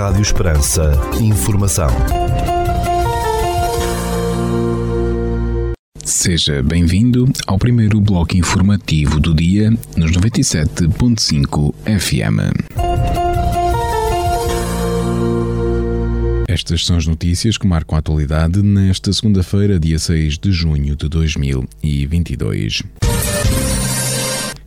Rádio Esperança. Informação. Seja bem-vindo ao primeiro bloco informativo do dia nos 97.5 FM. Estas são as notícias que marcam a atualidade nesta segunda-feira, dia 6 de junho de 2022.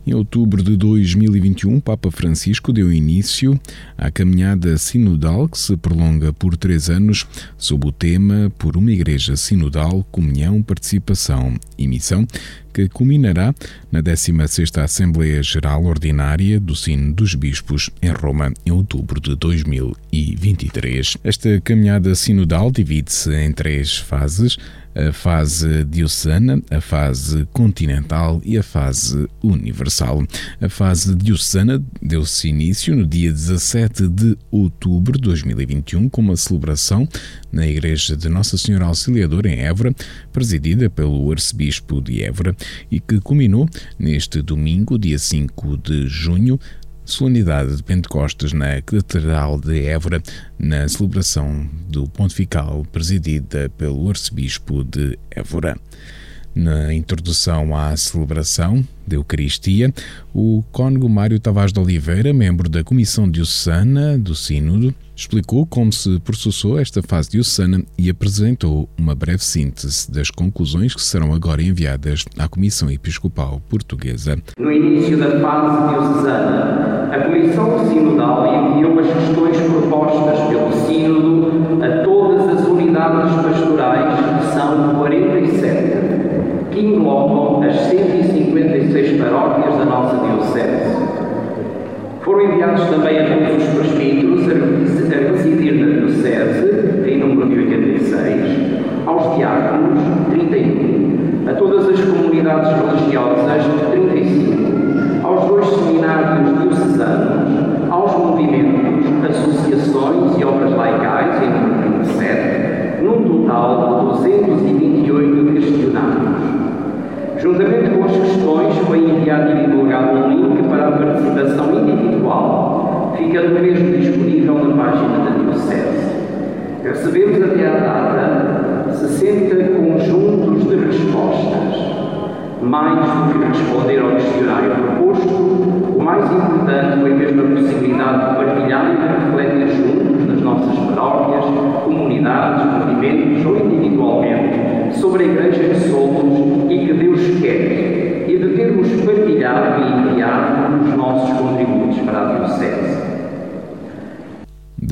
Em outubro de 2021, Papa Francisco deu início à caminhada sinodal que se prolonga por três anos sob o tema Por uma Igreja Sinodal, Comunhão, Participação e Missão, que culminará na 16ª Assembleia Geral Ordinária do Sino dos Bispos em Roma em outubro de 2023. Esta caminhada sinodal divide-se em três fases a fase diocesana, a fase continental e a fase universal. A fase diocesana deu-se início no dia 17 de outubro de 2021 com uma celebração na Igreja de Nossa Senhora Auxiliadora em Évora, presidida pelo Arcebispo de Évora e que culminou neste domingo, dia 5 de junho, solenidade de Pentecostes na Catedral de Évora, na celebração do Pontifical presidida pelo Arcebispo de Évora. Na introdução à celebração da Eucaristia, o cônego Mário Tavares de Oliveira, membro da Comissão Diocesana do Sínodo, explicou como se processou esta fase diocesana e apresentou uma breve síntese das conclusões que serão agora enviadas à Comissão Episcopal Portuguesa. No início da fase diocesana, a Comissão Sinodal enviou as questões propostas pelo Sínodo a todas as unidades pastorais, que são 47 que englobam as 156 paróquias da nossa Diocese. Foram enviados também a todos os presbíteros a residir na Diocese, em número de 86, aos diáconos, 31, a todas as comunidades religiosas, individual, ficando mesmo disponível na página da Diocese. Recebemos até à data 60 conjuntos de respostas. Mais do que responder ao questionário proposto, o mais importante foi mesmo a possibilidade de partilhar e refletir juntos nas nossas paróquias, comunidades, movimentos ou individualmente sobre a Igreja que somos e que Deus quer e de termos partilhado e enviado os nossos contributos para a Diocese.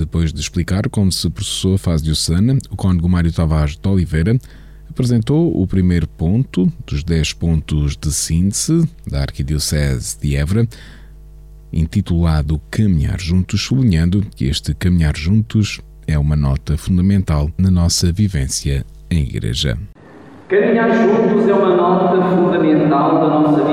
Depois de explicar como se processou a fase diocesana, o cônego Mário Tavares de Oliveira apresentou o primeiro ponto dos 10 pontos de síntese da Arquidiocese de Évora, intitulado Caminhar Juntos, sublinhando que este caminhar juntos é uma nota fundamental na nossa vivência em Igreja. Caminhar juntos é uma nota fundamental da nossa vivência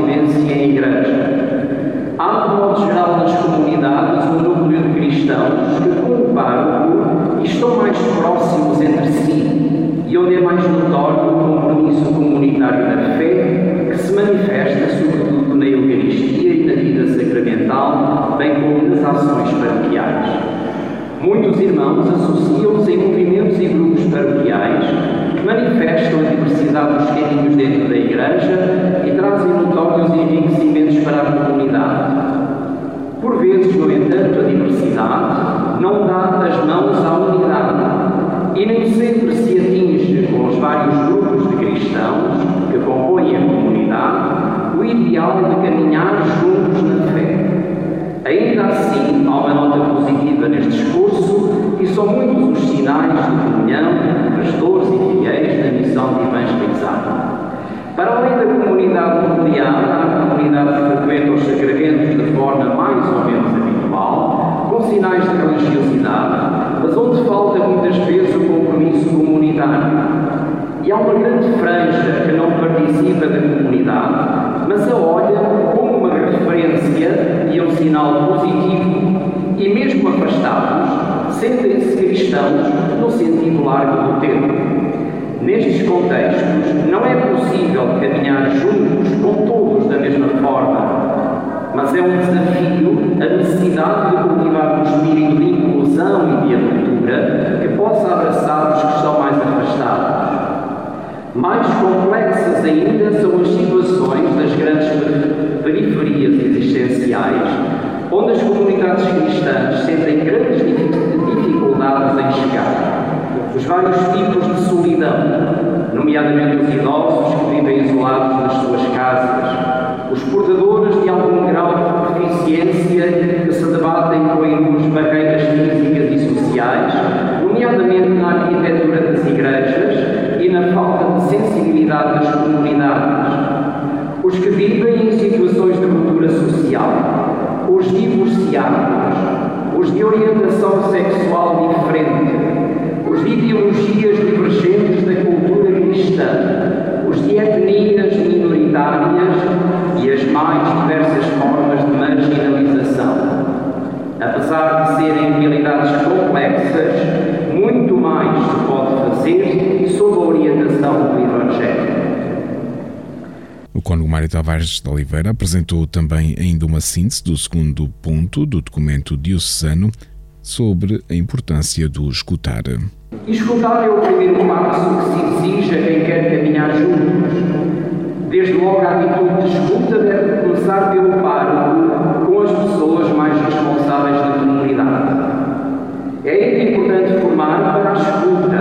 a diversidade dos caminhos dentro da Igreja e trazem notórios enriquecimentos para a comunidade. Por vezes, no entanto, a diversidade não dá as mãos à unidade e nem sempre se atinge com os vários grupos de cristãos que compõem a comunidade o ideal de caminhar juntos na fé. Ainda assim, há uma nota positiva neste discurso e são muitos os sinais de comunidade nuclear, a comunidade que frequenta os sacramentos de forma mais ou menos habitual, com sinais de religiosidade, mas onde falta muitas vezes o compromisso comunitário. E há uma grande franja que não participa da comunidade, mas a olha como uma referência e um sinal positivo, e mesmo afastados, sentem-se cristãos no sentido largo do termo. Nestes contextos, não é possível caminhar juntos com todos da mesma forma, mas é um desafio a necessidade de cultivar um espírito de inclusão e de abertura que possa abraçar os que estão mais afastados. Mais complexas ainda os de orientação sexual diferente, os de ideologias divergentes da cultura cristã, os de etnias minoritárias e as mais diversas formas de marginalização. Apesar de serem realidades complexas, muito mais se pode fazer sob a orientação do Evangelho. O cônego Mário Tavares de Oliveira apresentou também ainda uma síntese do segundo ponto do documento diocesano sobre a importância do escutar. Escutar é o primeiro passo que se exige a quem quer caminhar juntos. Desde logo a atitude de escuta deve começar pelo pároco com as pessoas mais responsáveis da comunidade. É ainda importante formar para a escuta,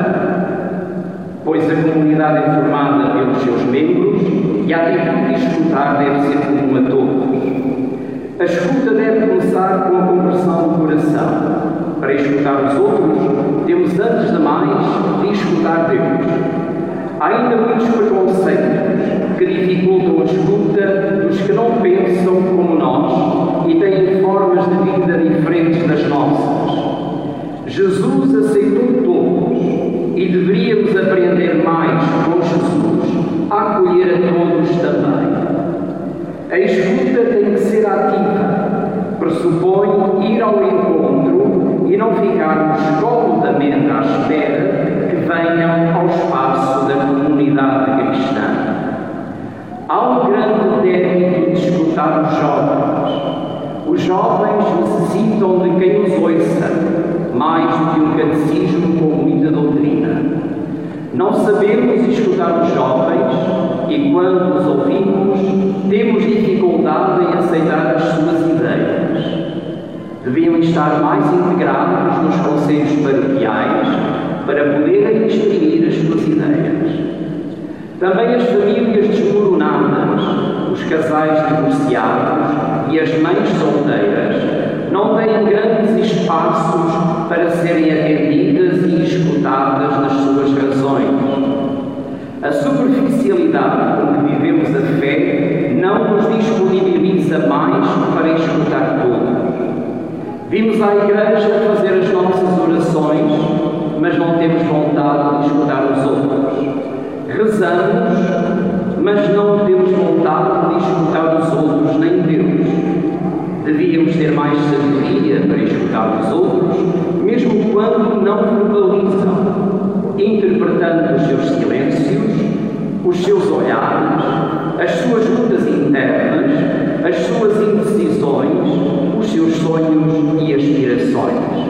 pois a comunidade é formada pelos seus membros e a atitude de escutar deve ser comum a todos. A escuta deve começar com a conversão do coração. Para escutar os outros, temos antes de mais de escutar Deus. Muitos preconceitos que dificultam a escuta dos que não pensam como nós e têm formas de vida diferentes das nossas. Jesus aceitou todos e deveríamos aprender mais com Jesus a acolher a todos também. A escuta tem que ser ativa, pressupõe ir ao encontro e não ficarmos comodamente à espera que venham ao espaço da comunidade cristã. Há um grande débito de escutar os jovens. Os jovens necessitam de quem os ouça, mais do que um catecismo com muita doutrina. Não sabemos escutar os jovens e, quando os ouvimos, temos dificuldade em aceitar as suas ideias. Deviam estar mais integrados Também as famílias desmoronadas, os casais divorciados e as mães solteiras não têm grandes espaços para serem atendidas e escutadas nas suas razões. A superficialidade com que vivemos a fé não nos disponibiliza mais para escutar todos. Vimos à igreja fazer as nossas orações, mas não temos vontade de escutar os outros. Rezamos, mas não temos vontade de escutar os outros nem Deus. Devíamos ter mais sabedoria para escutar os outros, mesmo quando não verbalizam, interpretando os seus silêncios, os seus olhares, as suas lutas internas, as suas indecisões, os seus sonhos e aspirações.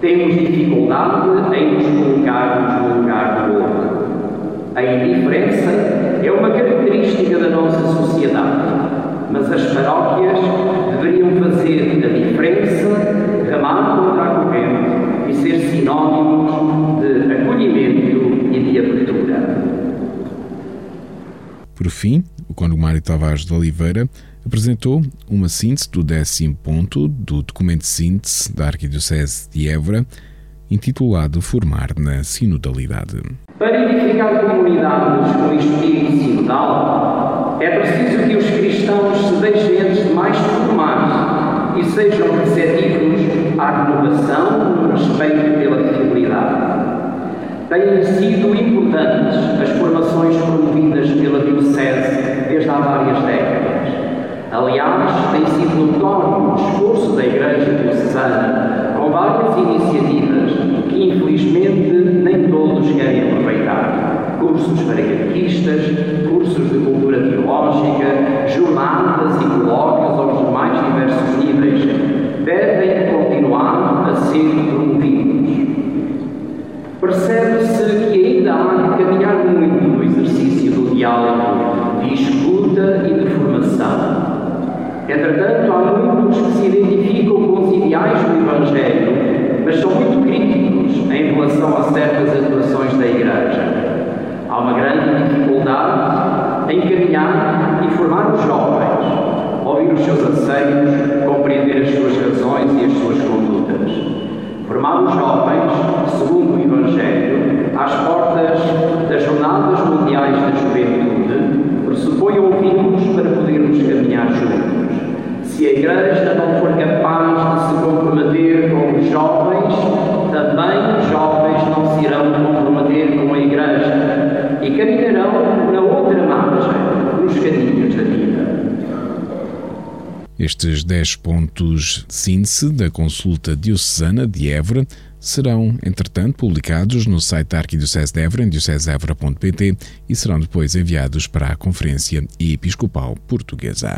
Temos dificuldade em nos colocarmos no lugar do outro. A indiferença é uma característica da nossa sociedade, mas as paróquias deveriam fazer a diferença, remar contra a corrente e ser sinónimos de acolhimento e de abertura. Por fim, o Cônego Mário Tavares de Oliveira apresentou uma síntese do décimo ponto do documento de síntese da Arquidiocese de Évora, intitulado Formar na Sinodalidade. Para edificar comunidades com espírito sinodal, é preciso que os cristãos se deixem antes de mais formar e sejam receptivos à renovação no respeito pela fidelidade. Têm sido importantes as formações promovidas pela Diocese desde há várias décadas. Aliás, tem sido notório o esforço da Igreja Diocesana com várias iniciativas infelizmente, nem todos querem aproveitar. Cursos para catequistas, cursos de cultura teológica, jornadas e colóquios aos mais diversos níveis devem continuar a ser promovidos. Percebe-se que ainda há de caminhar muito no exercício do diálogo, de escuta e de formação. Entretanto, há muitos que se identificam com os ideais do Evangelho, mas são muito críticos relação a certas atuações da Igreja. Há uma grande dificuldade em caminhar e formar os jovens, ouvir os seus anseios, compreender as suas razões e as suas condutas. Formar os jovens, segundo o Evangelho, às portas das Jornadas Mundiais da Juventude, pressupõe ouvi-los para podermos caminhar juntos. Se a Igreja não for capaz de se comprometer com os jovens, também os jovens não se irão comprometer com a Igreja e caminharão na outra margem, nos caminhos da vida. Estes 10 pontos de síntese da consulta diocesana de Évora serão, entretanto, publicados no site da Arquidiocese de Évora, em diocesevra.pt, e serão depois enviados para a Conferência Episcopal Portuguesa.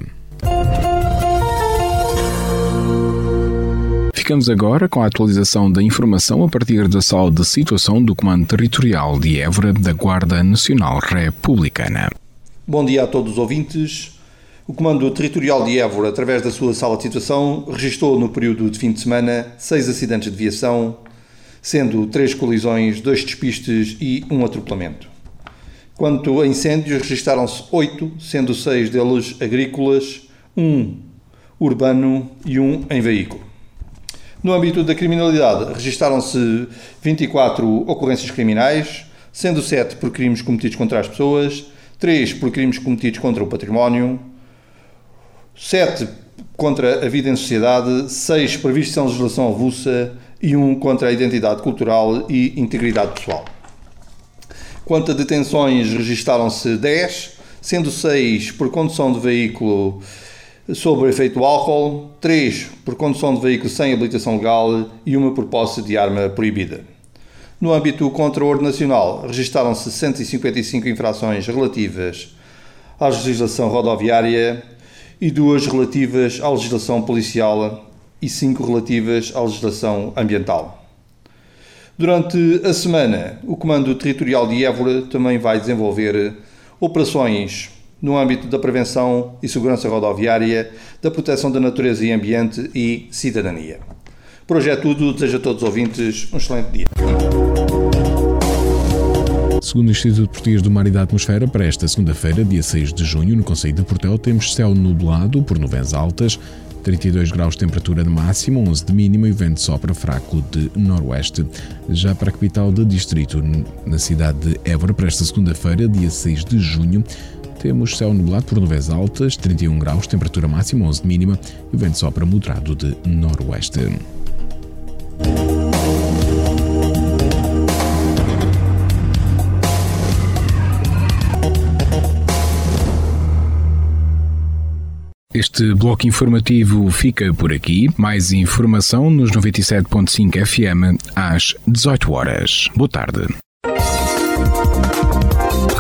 Ficamos agora com a atualização da informação a partir da sala de situação do Comando Territorial de Évora da Guarda Nacional Republicana. Bom dia a todos os ouvintes. O Comando Territorial de Évora, através da sua sala de situação, registrou no período de fim de semana seis acidentes de viação, sendo três colisões, dois despistes e um atropelamento. Quanto a incêndios, registaram-se oito, sendo seis deles agrícolas, um urbano e um em veículo. No âmbito da criminalidade, registaram-se 24 ocorrências criminais, sendo 7 por crimes cometidos contra as pessoas, 3 por crimes cometidos contra o património, 7 contra a vida em sociedade, 6 por vistos em legislação avulsa e 1 contra a identidade cultural e integridade pessoal. Quanto a detenções, registaram-se 10, sendo 6 por condução de veículo sobre efeito álcool, 3 por condução de veículo sem habilitação legal e uma por posse de arma proibida. No âmbito contra o ordem nacional, registaram-se 155 infrações relativas à legislação rodoviária e duas relativas à legislação policial e cinco relativas à legislação ambiental. Durante a semana, o Comando Territorial de Évora também vai desenvolver operações no âmbito da prevenção e segurança rodoviária, da proteção da natureza e ambiente e cidadania. Por hoje é tudo, desejo a todos os ouvintes um excelente dia. Segundo o Instituto Português do Mar e da Atmosfera, para esta segunda-feira, dia 6 de junho, no Conselho de Portel, temos céu nublado por nuvens altas, 32 graus de temperatura de máxima, 11 de mínima e vento sopra fraco de noroeste. Já para a capital do distrito, na cidade de Évora, para esta segunda-feira, dia 6 de junho, temos céu nublado por nuvens altas, 31 graus, temperatura máxima 11 de mínima e o vento sopra moderado de noroeste. Este bloco informativo fica por aqui. Mais informação nos 97.5 FM às 18 horas. Boa tarde.